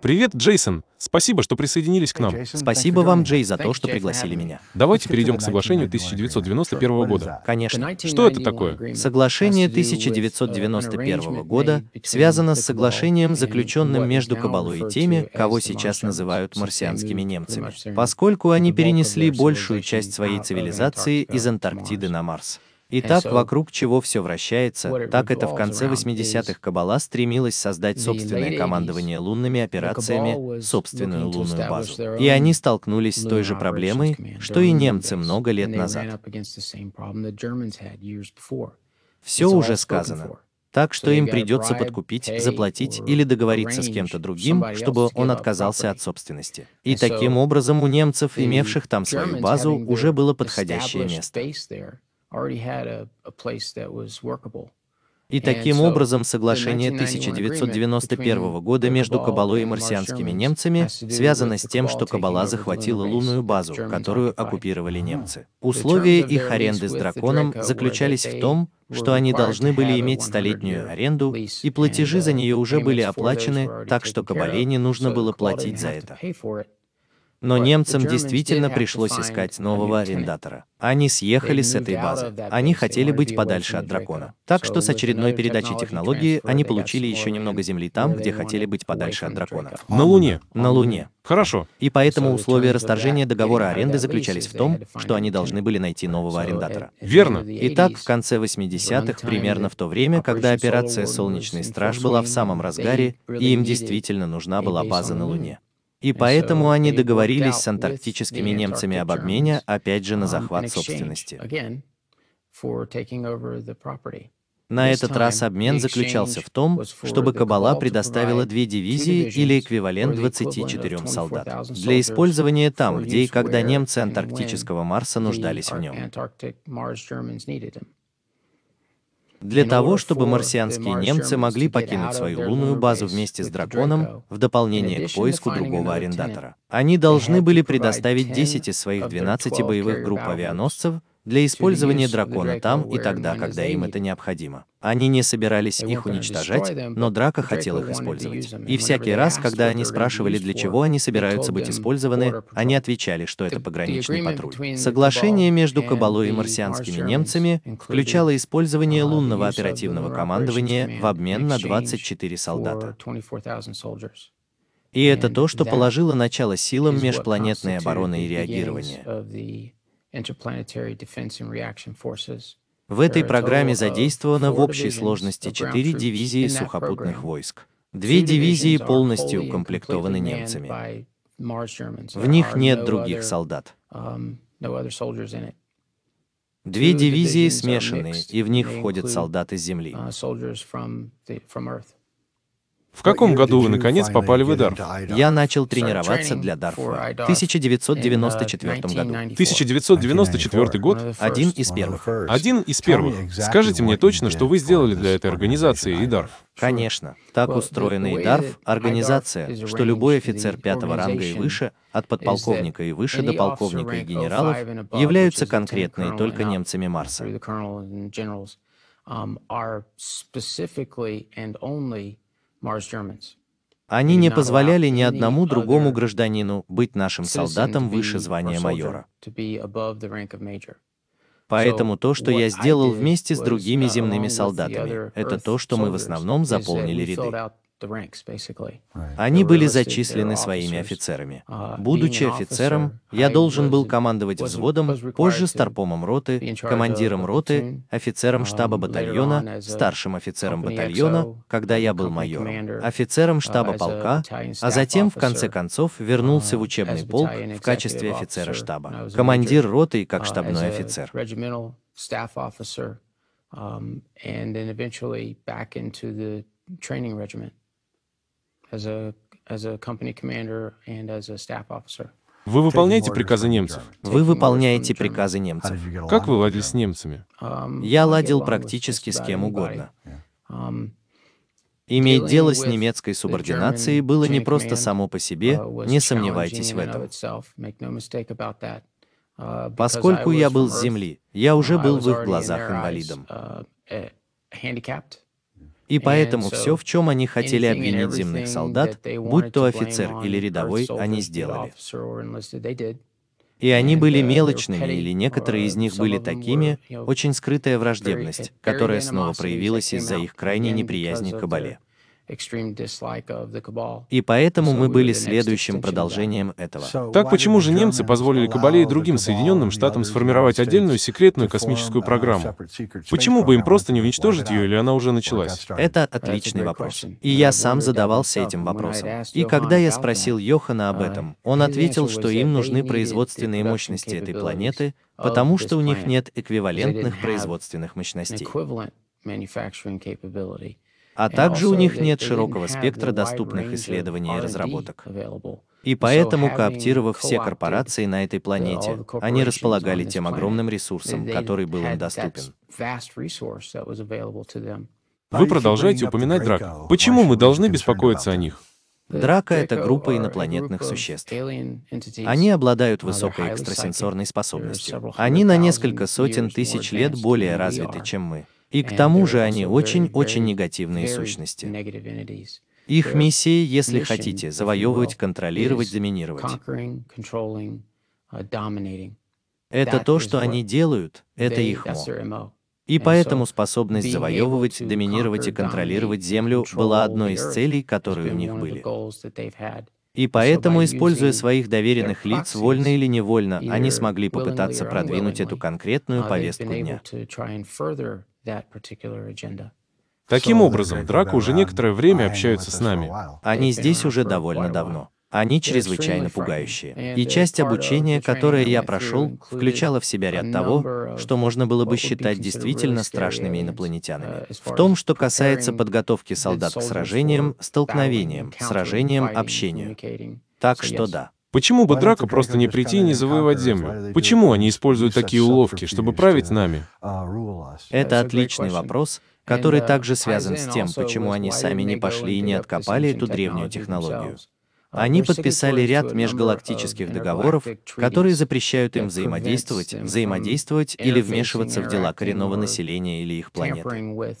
Привет, Джейсон. Спасибо, что присоединились к нам. Спасибо вам, Джей, за то, что пригласили меня. Давайте перейдем к соглашению 1991 года. Конечно. Что это такое? Соглашение 1991 года связано с соглашением, заключенным между Кабалой и теми, кого сейчас называют марсианскими немцами, поскольку они перенесли большую часть своей цивилизации из Антарктиды на Марс. Итак, вокруг чего все вращается, так это в конце 80-х Кабала стремилась создать собственное командование лунными операциями, собственную лунную базу. И они столкнулись с той же проблемой, что и немцы много лет назад. Все уже сказано. Так что им придется подкупить, заплатить или договориться с кем-то другим, чтобы он отказался от собственности. И таким образом у немцев, имевших там свою базу, уже было подходящее место. И таким образом соглашение 1991 года между Кабалой и марсианскими немцами связано с тем, что Кабала захватила лунную базу, которую оккупировали немцы. Условия их аренды с драконом заключались в том, что они должны были иметь столетнюю аренду, и платежи за нее уже были оплачены, так что Кабале не нужно было платить за это. Но немцам действительно пришлось искать нового арендатора. Они съехали с этой базы. Они хотели быть подальше от дракона. Так что с очередной передачей технологии они получили еще немного земли там, где хотели быть подальше от дракона. На Луне. На Луне. Хорошо. И поэтому условия расторжения договора аренды заключались в том, что они должны были найти нового арендатора. Верно. Итак, в конце 80-х, примерно в то время, когда операция «Солнечный страж» была в самом разгаре, и им действительно нужна была база на Луне. И поэтому они договорились с антарктическими немцами об обмене, опять же, на um, захват собственности. На этот раз обмен заключался в том, чтобы Кабала предоставила две дивизии или эквивалент 24 солдат для использования там, где и когда немцы антарктического Марса нуждались в нем. Для того, чтобы марсианские немцы могли покинуть свою лунную базу вместе с драконом, в дополнение к поиску другого арендатора. Они должны были предоставить 10 из своих 12 боевых групп авианосцев для использования дракона там и тогда, когда им это необходимо. Они не собирались их уничтожать, но Драко хотел их использовать. И всякий раз, когда они спрашивали, для чего они собираются быть использованы, они отвечали, что это пограничный патруль. Соглашение между Кабалой и марсианскими немцами включало использование лунного оперативного командования в обмен на 24 солдата. И это то, что положило начало силам межпланетной обороны и реагирования. В этой программе задействовано в общей сложности четыре дивизии сухопутных войск. Две дивизии полностью укомплектованы немцами. В них нет других солдат. Um, Две дивизии смешанные, и в них входят солдаты с Земли. В каком году вы, наконец, попали в Эдар? Я начал тренироваться для Дарфура в 1994 году. 1994 год? Один из первых. Один из первых. Скажите мне точно, что вы сделали для этой организации ИДАРФ? Конечно. Так устроена ИДАРФ — организация, что любой офицер пятого ранга и выше, от подполковника и выше до полковника и генералов, являются конкретно и только немцами Марса. Они не позволяли ни одному другому гражданину быть нашим солдатом выше звания майора. Поэтому то, что я сделал вместе с другими земными солдатами, это то, что мы в основном заполнили ряды. Они были зачислены своими офицерами. Uh, Будучи офицером, я должен был командовать взводом, позже старпомом роты, командиром роты, офицером um, штаба батальона, старшим офицером батальона, когда я был майором, офицером uh, штаба полка, а затем, в конце концов, вернулся в uh, учебный полк в качестве офицера штаба, командир роты как штабной офицер. Um, and then eventually back into the training regiment. Вы выполняете приказы немцев? Вы выполняете приказы немцев. Как вы ладили с немцами? Um, Я ладил практически с кем угодно. Um, Иметь дело с немецкой субординацией было не просто само по себе, uh, не сомневайтесь в этом. Uh, Поскольку я был с земли, я уже был в их глазах инвалидом. Uh, И поэтому все, в чем они хотели обвинить земных солдат, будь то офицер или рядовой, они сделали. И они были мелочными, или некоторые из них были такими, очень скрытая враждебность, которая снова проявилась из-за их крайней неприязни к Кабале. И поэтому мы были следующим продолжением этого. Так почему же немцы позволили Кабале и другим Соединенным Штатам сформировать отдельную секретную космическую программу? Почему бы им просто не уничтожить ее, или она уже началась? Это отличный вопрос. И я сам задавался этим вопросом. И когда я спросил Йохана об этом, он ответил, что им нужны производственные мощности этой планеты, потому что у них нет эквивалентных производственных мощностей а также у них нет широкого спектра доступных исследований и разработок. И поэтому, кооптировав все корпорации на этой планете, они располагали тем огромным ресурсом, который был им доступен. Вы продолжаете упоминать драк. Почему мы должны беспокоиться о них? Драка — это группа инопланетных существ. Они обладают высокой экстрасенсорной способностью. Они на несколько сотен тысяч лет более развиты, чем мы. И к тому же они очень-очень негативные сущности. Их миссия, если хотите, завоевывать, контролировать, доминировать. Uh, это то, что они делают, это их мо. И поэтому способность завоевывать, доминировать и контролировать Землю была одной из целей, которые у них были. И поэтому, используя своих доверенных лиц, вольно или невольно, они смогли попытаться продвинуть эту конкретную uh, повестку дня. Таким образом, Драко уже некоторое время общаются с нами. Они здесь уже довольно давно. Они чрезвычайно пугающие. И часть обучения, которое я прошел, включала в себя ряд того, что можно было бы считать действительно страшными инопланетянами. В том, что касается подготовки солдат к сражениям, столкновениям, сражениям, общению. Так что да. Почему бы Драко просто не прийти и не завоевать Землю? Почему они используют такие уловки, чтобы править нами? Это отличный вопрос, который также связан с тем, почему они сами не пошли и не откопали эту древнюю технологию. Они подписали ряд межгалактических договоров, которые запрещают им взаимодействовать, взаимодействовать или вмешиваться в дела коренного населения или их планеты.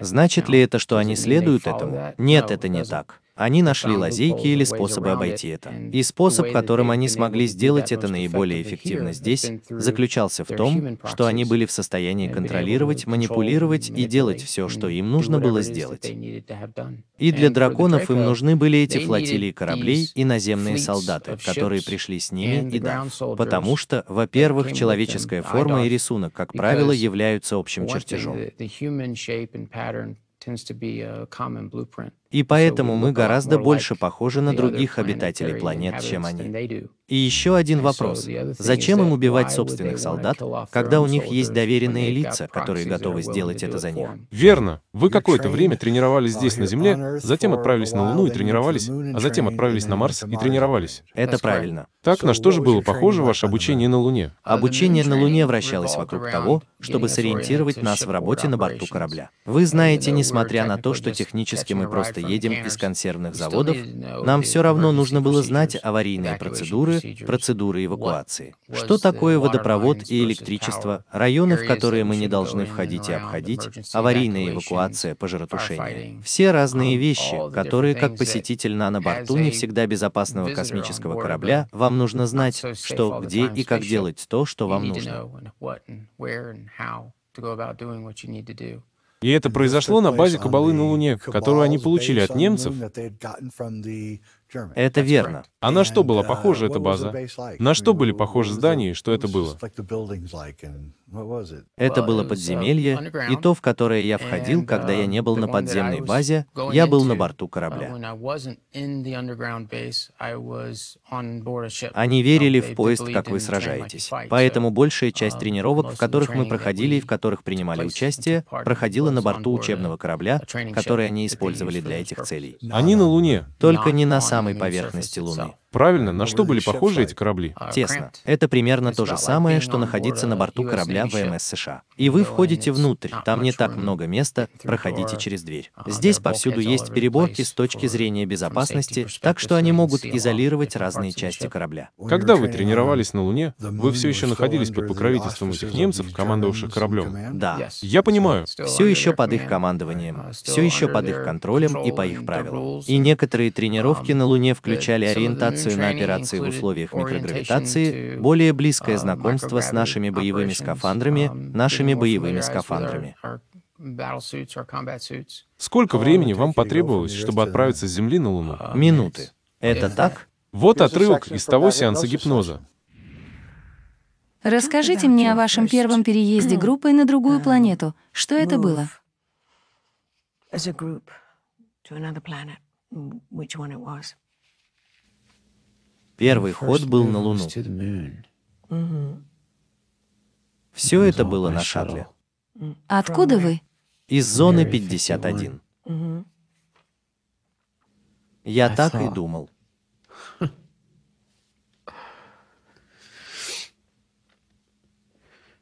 Значит ли это, что они следуют этому? Нет, это не так. Они нашли лазейки или способы обойти это. И способ, которым они смогли сделать это наиболее эффективно здесь, заключался в том, что они были в состоянии контролировать, манипулировать и делать все, что им нужно было сделать. И для драконов им нужны были эти флотилии кораблей и наземные солдаты, которые пришли с ними и да. Потому что, во-первых, человеческая форма и рисунок, как правило, являются общим чертежом. И поэтому мы гораздо больше похожи на других обитателей планет, чем они. И еще один вопрос. Зачем им убивать собственных солдат, когда у них есть доверенные лица, которые готовы сделать это за них? Верно. Вы какое-то время тренировались здесь, на Земле, затем отправились на Луну и тренировались, а затем отправились на Марс и тренировались. Это правильно. Так, на что же было похоже ваше обучение на Луне? Обучение на Луне вращалось вокруг того, чтобы сориентировать нас в работе на борту корабля. Вы знаете, несмотря на то, что технически мы просто просто едем из консервных заводов, нам все равно нужно было знать аварийные процедуры, процедуры эвакуации. Что такое водопровод и электричество, районы, в которые мы не должны входить и обходить, аварийная эвакуация, пожаротушение. Все разные вещи, которые, как посетитель на борту не всегда безопасного космического корабля, вам нужно знать, что, где и как делать то, что вам нужно. И это произошло на базе кабалы на Луне, которую они получили от немцев. Это верно. А на что была похожа эта база? На что были похожи здания и что это было? Это было подземелье, и то, в которое я входил, когда я не был на подземной базе, я был на борту корабля. Они верили в поезд, как вы сражаетесь. Поэтому большая часть тренировок, в которых мы проходили и в которых принимали участие, проходила на борту учебного корабля, который они использовали для этих целей. Они на Луне. Только не на самой поверхности Луны. Правильно, на что были похожи эти корабли? Тесно. Это примерно то же самое, что находиться на борту корабля ВМС США. И вы входите внутрь, там не так много места, проходите через дверь. Здесь повсюду есть переборки с точки зрения безопасности, так что они могут изолировать разные части корабля. Когда вы тренировались на Луне, вы все еще находились под покровительством этих немцев, командовавших кораблем? Да. Я понимаю. Все еще под их командованием, все еще под их контролем и по их правилам. И некоторые тренировки на Луне включали ориентацию на операции в условиях микрогравитации, более близкое знакомство с нашими боевыми скафандрами, нашими боевыми скафандрами. Сколько времени вам потребовалось, чтобы отправиться с Земли на Луну? Минуты. Это так? Вот отрывок из того сеанса гипноза. Расскажите мне о вашем первом переезде группой на другую планету. Что это было? as a group to another planet, which one it was. Первый ход был на Луну. Все это было на шаттле. Откуда вы? Из зоны 51. Я так и думал.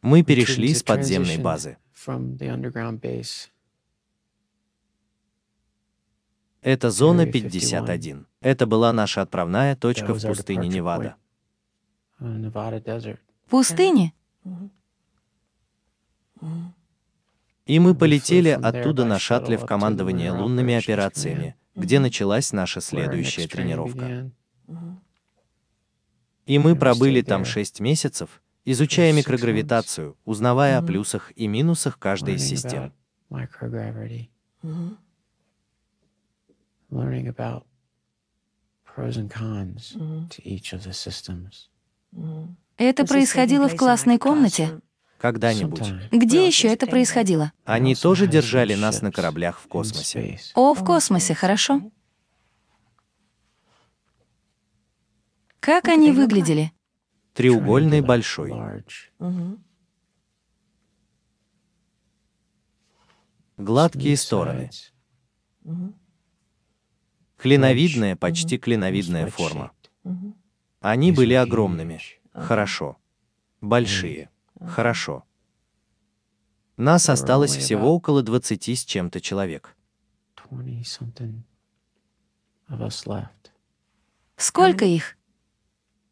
Мы перешли с подземной базы. Это зона 51. Это была наша отправная точка в пустыне Невада. Пустыни? И мы полетели оттуда на шаттле в командование лунными операциями, где началась наша следующая тренировка. И мы пробыли там 6 месяцев, изучая микрогравитацию, узнавая о плюсах и минусах каждой из систем. Learning about pros and cons to each of the systems. Это происходило в классной комнате? Когда-нибудь. Где еще это происходило? Они тоже держали нас на кораблях в космосе. О, в космосе, хорошо. Как они выглядели? Треугольный большой. Гладкие стороны. Клиновидная, почти клиновидная форма. Они были огромными. Хорошо. Большие. Хорошо. Нас осталось всего около 20 с чем-то человек. Сколько их?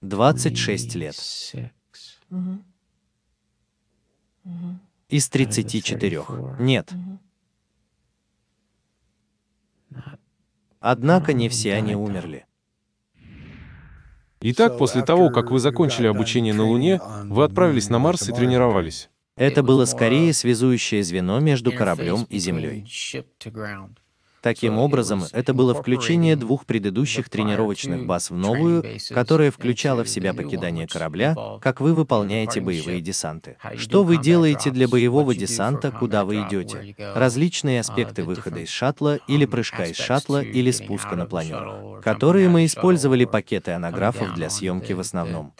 26 лет. Из 34. Нет. Однако не все они умерли. Итак, после того, как вы закончили обучение на Луне, вы отправились на Марс и тренировались. Это было скорее связующее звено между кораблем и Землей. Таким образом, это было включение двух предыдущих тренировочных баз в новую, которая включала в себя покидание корабля, как вы выполняете боевые десанты. Что вы делаете для боевого десанта, куда вы идете? Различные аспекты выхода из шаттла или прыжка из шаттла или спуска на планерах, которые мы использовали пакеты анаграфов для съемки в основном.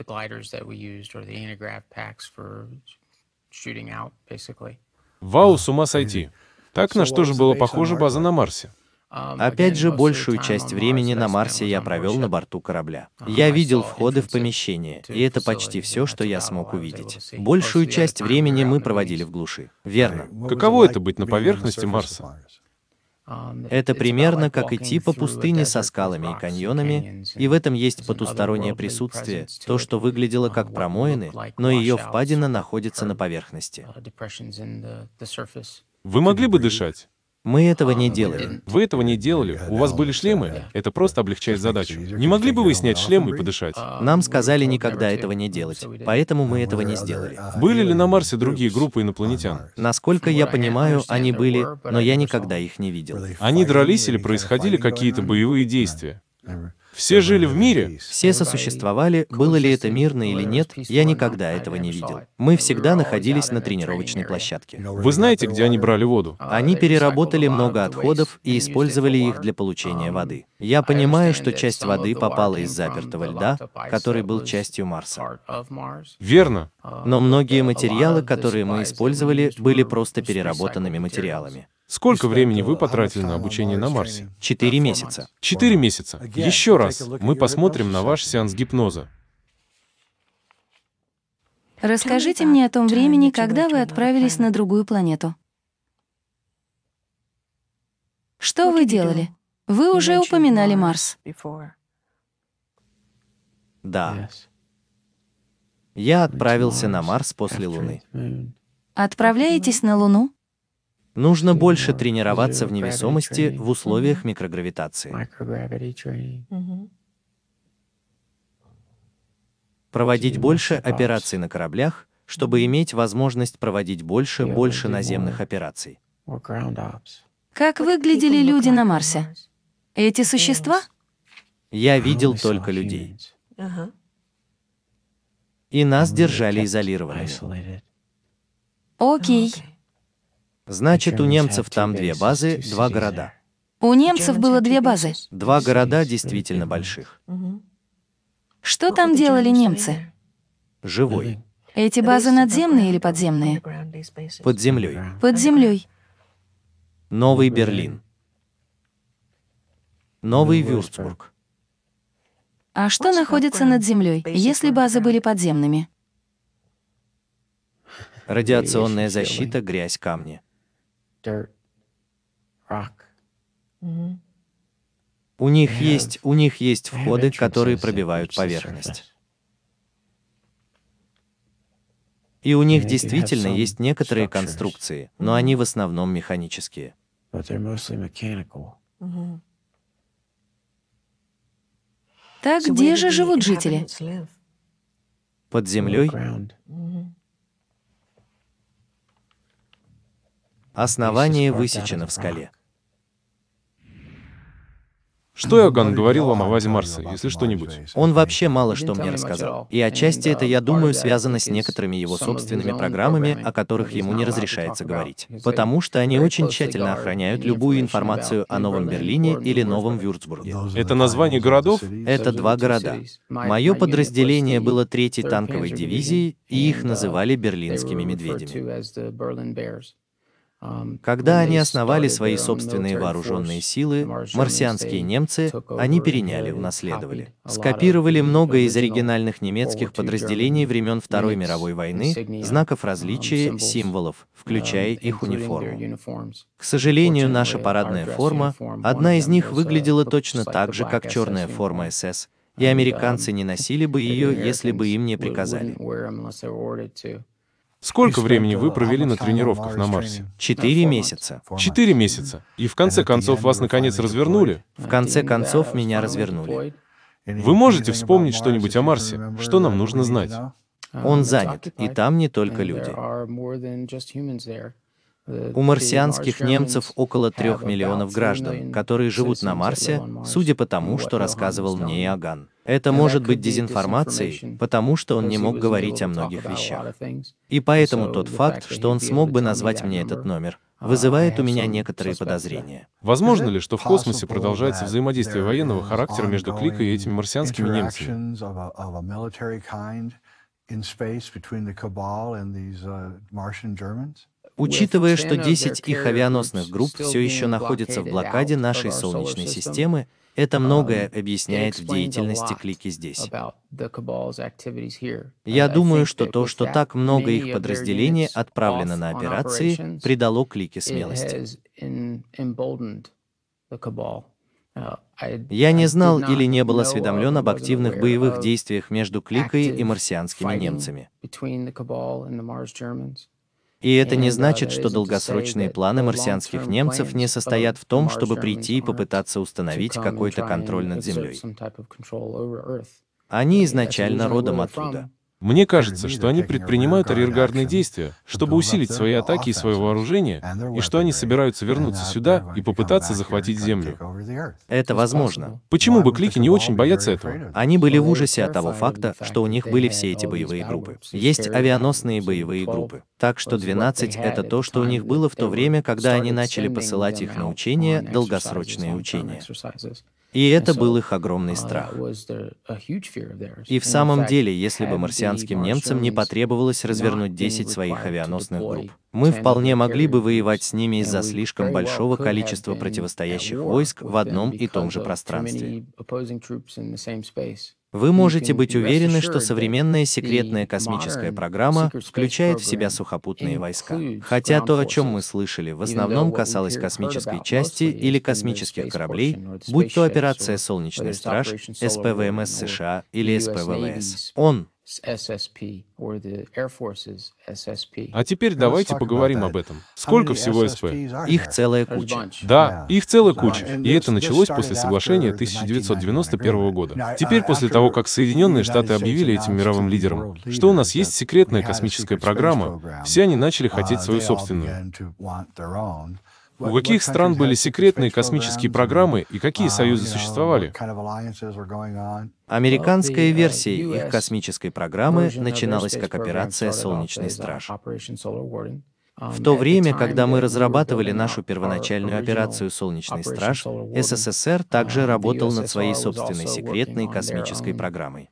Вау, с ума сойти. Так на что же было похоже база на Марсе? Опять же, большую часть времени на Марсе я провел на борту корабля. Я видел входы в помещение, и это почти все, что я смог увидеть. Большую часть времени мы проводили в глуши. Верно. Каково это быть на поверхности Марса? Это примерно как идти по пустыне со скалами и каньонами, и в этом есть потустороннее присутствие, то, что выглядело как промоины, но ее впадина находится на поверхности. Вы могли бы дышать? Мы этого не делали. Вы этого не делали? У вас были шлемы? Это просто облегчает задачу. Не могли бы вы снять шлем и подышать? Нам сказали никогда этого не делать, поэтому мы этого не сделали. Были ли на Марсе другие группы инопланетян? Насколько я понимаю, они были, но я никогда их не видел. Они дрались или происходили какие-то боевые действия? Все жили в мире? Все сосуществовали, было ли это мирно или нет, я никогда этого не видел. Мы всегда находились на тренировочной площадке. Вы знаете, где они брали воду? Они переработали много отходов и использовали их для получения воды. Я понимаю, что часть воды попала из запертого льда, который был частью Марса. Верно. Но многие материалы, которые мы использовали, были просто переработанными материалами. Сколько времени вы потратили на обучение на Марсе? Четыре месяца. Четыре месяца. Еще раз, мы посмотрим на ваш сеанс гипноза. Расскажите мне о том времени, когда вы отправились на другую планету. Что вы делали? Вы уже упоминали Марс. Да. Я отправился на Марс после Луны. Отправляетесь на Луну? Нужно больше тренироваться в невесомости в условиях микрогравитации. Проводить больше операций на кораблях, чтобы иметь возможность проводить больше, больше наземных операций. Как выглядели люди на Марсе? Эти существа? Я видел только людей. И нас держали изолированными. Окей. Значит, у немцев там две базы, два города. У немцев было две базы. Два города действительно больших. Что там делали немцы? Живой. Эти базы надземные или подземные? Под землей. Под землей. Новый Берлин. Новый Вюрцбург. А что находится над землей, если базы были подземными? Радиационная защита, грязь, камни. У них есть, у них есть входы, которые пробивают поверхность. И у них действительно есть некоторые конструкции, но они в основном механические. Так где же живут жители? Под землей основание высечено в скале. Что Иоганн говорил вам о вазе Марса, если что-нибудь? Он вообще мало что мне рассказал. И отчасти это, я думаю, связано с некоторыми его собственными программами, о которых ему не разрешается говорить. Потому что они очень тщательно охраняют любую информацию о Новом Берлине или Новом Вюрцбурге. Это название городов? Это два города. Мое подразделение было третьей танковой дивизией, и их называли берлинскими медведями. Когда они основали свои собственные вооруженные силы, марсианские немцы, они переняли, унаследовали. Скопировали много из оригинальных немецких подразделений времен Второй мировой войны, знаков различия, символов, включая их униформу. К сожалению, наша парадная форма, одна из них выглядела точно так же, как черная форма СС, и американцы не носили бы ее, если бы им не приказали. Сколько времени вы провели на тренировках на Марсе? Четыре месяца. Четыре месяца. И в конце концов вас наконец развернули? В конце концов меня развернули. Вы можете вспомнить что-нибудь о Марсе? Что нам нужно знать? Он занят, и там не только люди. У марсианских немцев около трех миллионов граждан, которые живут на Марсе, судя по тому, что рассказывал мне Иоганн. Это может быть дезинформацией, потому что он не мог говорить о многих вещах. И поэтому тот факт, что он смог бы назвать мне этот номер, вызывает у меня некоторые подозрения. Возможно ли, что в космосе продолжается взаимодействие военного характера между Кликой и этими марсианскими немцами? Учитывая, что 10 их авианосных групп все еще находятся в блокаде нашей Солнечной системы, это многое объясняет в деятельности клики здесь. Я думаю, что то, что так много их подразделений отправлено на операции, придало клике смелости. Я не знал или не был осведомлен об активных боевых действиях между кликой и марсианскими немцами. И это не значит, что долгосрочные планы марсианских немцев не состоят в том, чтобы прийти и попытаться установить какой-то контроль над Землей. Они изначально родом оттуда. Мне кажется, что они предпринимают арьергардные действия, чтобы усилить свои атаки и свое вооружение, и что они собираются вернуться сюда и попытаться захватить Землю. Это возможно. Почему бы клики не очень боятся этого? Они были в ужасе от того факта, что у них были все эти боевые группы. Есть авианосные боевые группы. Так что 12 — это то, что у них было в то время, когда они начали посылать их на учения, долгосрочные учения. И это был их огромный страх. И в самом деле, если бы марсианским немцам не потребовалось развернуть 10 своих авианосных групп, Мы вполне могли бы воевать с ними из-за слишком большого количества противостоящих войск в одном и том же пространстве. Вы можете быть уверены, что современная секретная космическая программа включает в себя сухопутные войска. Хотя то, о чем мы слышали, в основном касалось космической части или космических кораблей, будь то операция «Солнечный страж», СПВМС США или СПВВС. Он а теперь давайте поговорим об этом. Сколько всего СП? Их целая куча. Да, их целая куча. И это началось после соглашения 1991 года. Теперь, после того, как Соединенные Штаты объявили этим мировым лидером, что у нас есть секретная космическая программа, все они начали хотеть свою собственную. У каких стран были секретные космические программы и какие союзы существовали? Американская версия их космической программы начиналась как операция «Солнечный страж». В то время, когда мы разрабатывали нашу первоначальную операцию «Солнечный страж», СССР также работал над своей собственной секретной космической программой.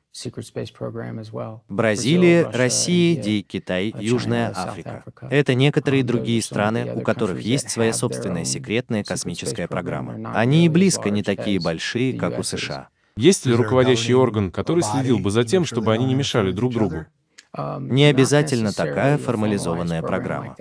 Бразилия, Россия, Ди, Китай, Южная Африка. Это некоторые другие страны, у которых есть своя собственная секретная космическая программа. Они и близко не такие большие, как у США. Есть ли руководящий орган, который следил бы за тем, чтобы они не мешали друг другу? Не обязательно такая формализованная программа.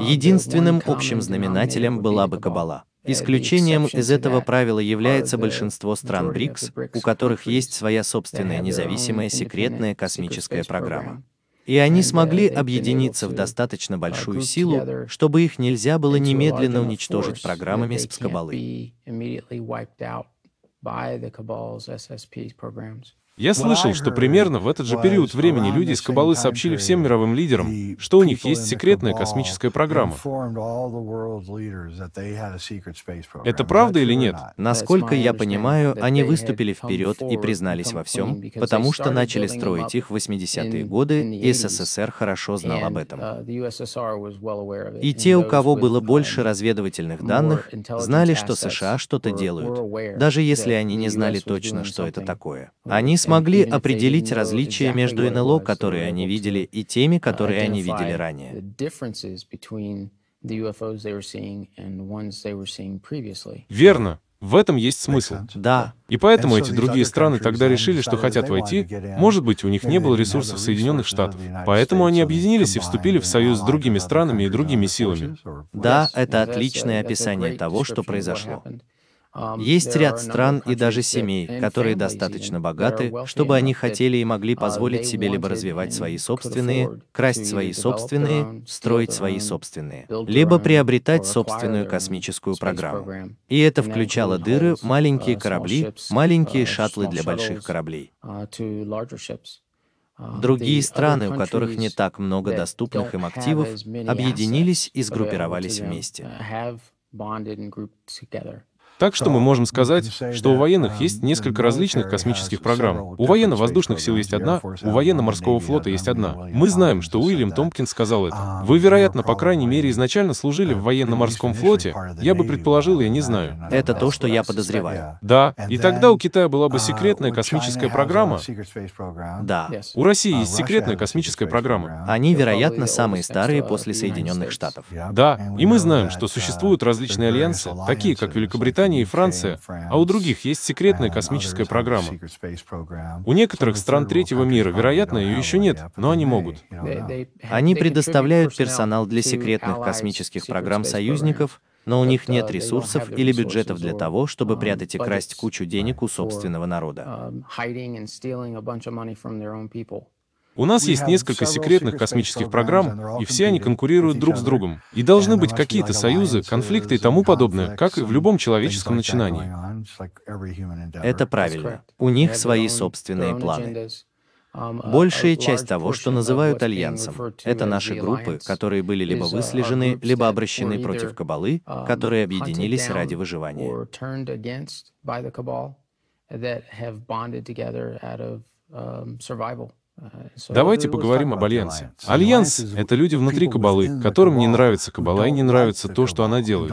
Единственным общим знаменателем была бы Кабала. Исключением из этого правила является большинство стран БРИКС, у которых есть своя собственная независимая секретная космическая программа. И они смогли объединиться в достаточно большую силу, чтобы их нельзя было немедленно уничтожить программами с Кабалы. Я слышал, что примерно в этот же период времени люди из Кабалы сообщили всем мировым лидерам, что у них есть секретная космическая программа. Это правда или нет? Насколько я понимаю, они выступили вперед и признались во всем, потому что начали строить их в 80-е годы, и СССР хорошо знал об этом. И те, у кого было больше разведывательных данных, знали, что США что-то делают, даже если они не знали точно, что это такое. Они смогли определить различия между НЛО, которые они видели, и теми, которые они видели ранее. Верно. В этом есть смысл. Да. И поэтому эти другие страны тогда решили, что хотят войти. Может быть, у них не было ресурсов Соединенных Штатов. Поэтому они объединились и вступили в союз с другими странами и другими силами. Да, это отличное описание того, что произошло. Есть ряд стран и даже семей, которые достаточно богаты, чтобы они хотели и могли позволить себе либо развивать свои собственные, красть свои собственные, строить свои собственные, либо приобретать собственную космическую программу. И это включало дыры, маленькие корабли, маленькие шаттлы для больших кораблей. Другие страны, у которых не так много доступных им активов, объединились и сгруппировались вместе. Так что мы можем сказать, что у военных есть несколько различных космических программ. У военно-воздушных сил есть одна, у военно-морского флота есть одна. Мы знаем, что Уильям Томпкинс сказал это. Вы, вероятно, по крайней мере, изначально служили в военно-морском флоте. Я бы предположил, я не знаю. Это то, что я подозреваю. Да, и тогда у Китая была бы секретная космическая программа. Да. У России есть секретная космическая программа. Они, вероятно, самые старые после Соединенных Штатов. Да, и мы знаем, что существуют различные альянсы, такие как Великобритания, Германия и Франция, а у других есть секретная космическая программа. У некоторых стран третьего мира, вероятно, ее еще нет, но они могут. Они предоставляют персонал для секретных космических программ союзников, но у них нет ресурсов или бюджетов для того, чтобы прятать и красть кучу денег у собственного народа. У нас есть несколько секретных космических программ, и все они конкурируют друг с другом. И должны быть какие-то союзы, конфликты и тому подобное, как и в любом человеческом начинании. Это правильно. У них свои собственные планы. Большая часть того, что называют альянсом, это наши группы, которые были либо выслежены, либо обращены против Кабалы, которые объединились ради выживания. Давайте поговорим об альянсе. Альянс — это люди внутри Кабалы, которым не нравится Кабала и не нравится то, что она делает.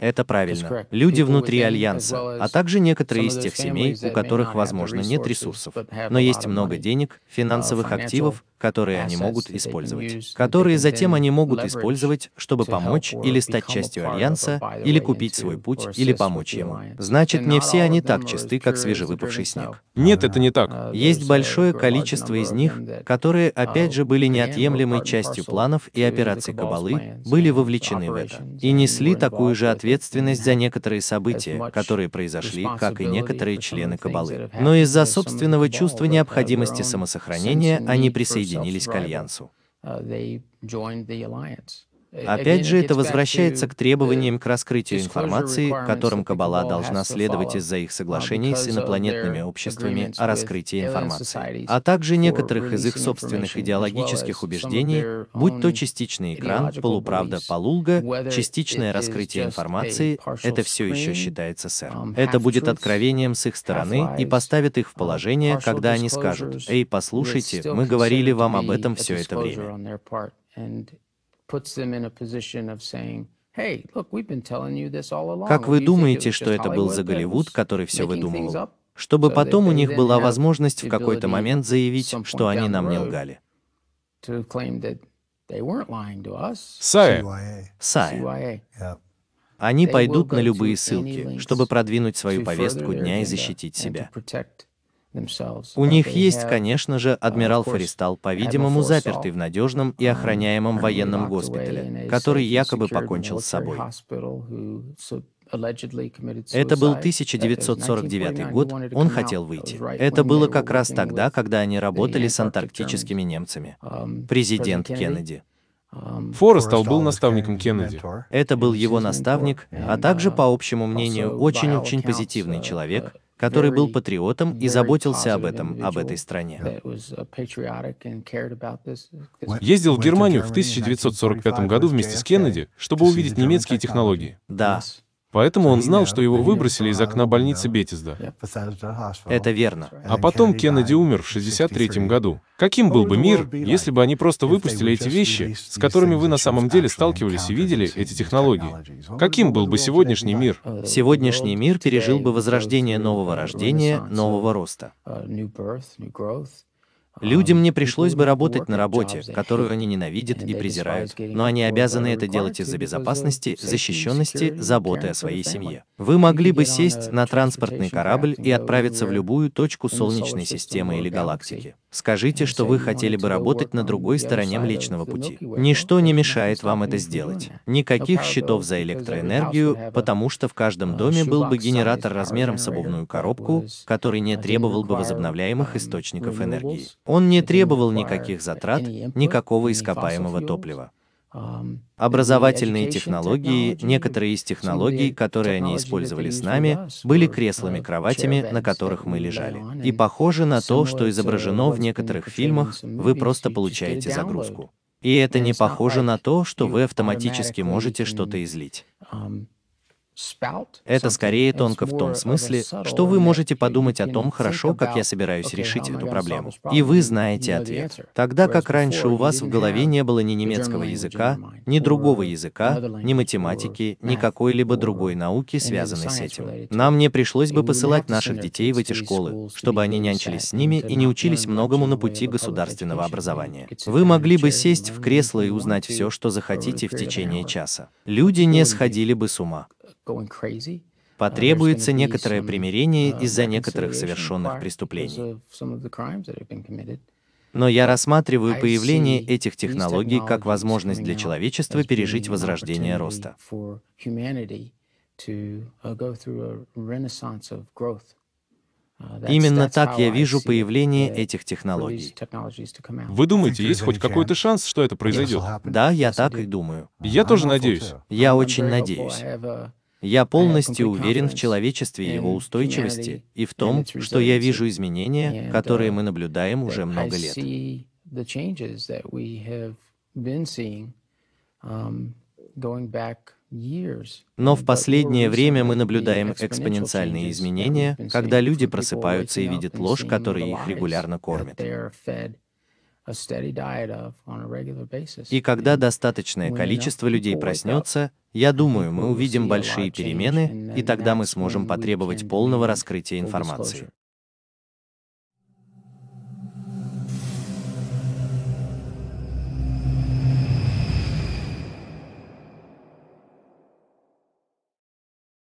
Это правильно. Люди внутри Альянса, а также некоторые из тех семей, у которых, возможно, нет ресурсов, но есть много денег, финансовых активов, которые они могут использовать, которые затем они могут использовать, чтобы помочь или стать частью Альянса, или купить свой путь, или помочь ему. Значит, не все они так чисты, как свежевыпавший снег. Нет, это не так. Есть большое количество из них, которые, опять же, были неотъемлемой частью планов и операций Кабалы, были вовлечены в это, и несли такую же ответственность за некоторые события, которые произошли, как и некоторые члены Кабалы. Но из-за собственного чувства необходимости самосохранения они присоединились присоединились к Альянсу. Опять же, это возвращается к требованиям к раскрытию информации, которым Каббала должна следовать из-за их соглашений с инопланетными обществами о раскрытии информации, а также некоторых из их собственных идеологических убеждений, будь то частичный экран, полуправда, полулга, частичное раскрытие информации, это все еще считается сэр. Это будет откровением с их стороны и поставит их в положение, когда они скажут, «Эй, послушайте, мы говорили вам об этом все это время». Как вы думаете, что это был за Голливуд, который все выдумывал? Чтобы потом у них была возможность в какой-то момент заявить, что они нам не лгали. Сая. Сая. Они пойдут на любые ссылки, чтобы продвинуть свою повестку дня и защитить себя. У них есть, конечно же, адмирал Фористал, по-видимому, запертый в надежном и охраняемом военном госпитале, который якобы покончил с собой. Это был 1949 год, он хотел выйти. Это было как раз тогда, когда они работали с антарктическими немцами. Президент Кеннеди. Форестал был наставником Кеннеди. Это был его наставник, а также, по общему мнению, очень-очень позитивный человек, который был патриотом и заботился об этом, об этой стране. Ездил в Германию в 1945 году вместе с Кеннеди, чтобы увидеть немецкие технологии. Да. Поэтому он знал, что его выбросили из окна больницы Бетисда. Это верно. А потом Кеннеди умер в 63 году. Каким был бы мир, если бы они просто выпустили эти вещи, с которыми вы на самом деле сталкивались и видели эти технологии? Каким был бы сегодняшний мир? Сегодняшний мир пережил бы возрождение нового рождения, нового роста. Людям не пришлось бы работать на работе, которую они ненавидят и презирают, но они обязаны это делать из-за безопасности, защищенности, заботы о своей семье. Вы могли бы сесть на транспортный корабль и отправиться в любую точку Солнечной системы или галактики. Скажите, что вы хотели бы работать на другой стороне Млечного Пути. Ничто не мешает вам это сделать. Никаких счетов за электроэнергию, потому что в каждом доме был бы генератор размером с обувную коробку, который не требовал бы возобновляемых источников энергии. Он не требовал никаких затрат, никакого ископаемого топлива. Образовательные технологии, некоторые из технологий, которые они использовали с нами, были креслами-кроватями, на которых мы лежали. И похоже на то, что изображено в некоторых фильмах, вы просто получаете загрузку. И это не похоже на то, что вы автоматически можете что-то излить. Это скорее тонко в том смысле, что вы можете подумать о том, хорошо, как я собираюсь решить эту проблему. И вы знаете ответ. Тогда как раньше у вас в голове не было ни немецкого языка, ни другого языка, ни математики, ни какой-либо другой науки, связанной с этим. Нам не пришлось бы посылать наших детей в эти школы, чтобы они нянчились с ними и не учились многому на пути государственного образования. Вы могли бы сесть в кресло и узнать все, что захотите в течение часа. Люди не сходили бы с ума. Потребуется некоторое примирение из-за некоторых совершенных преступлений. Но я рассматриваю появление этих технологий как возможность для человечества пережить возрождение роста. Именно так я вижу появление этих технологий. Вы думаете, есть хоть какой-то шанс, что это произойдет? Да, я так и думаю. Я тоже надеюсь. Я очень надеюсь. Я полностью уверен в человечестве и его устойчивости и в том, что я вижу изменения, которые мы наблюдаем уже много лет. Но в последнее время мы наблюдаем экспоненциальные изменения, когда люди просыпаются и видят ложь, которой их регулярно кормят. И когда достаточное количество людей проснется, я думаю, мы увидим большие перемены, и тогда мы сможем потребовать полного раскрытия информации.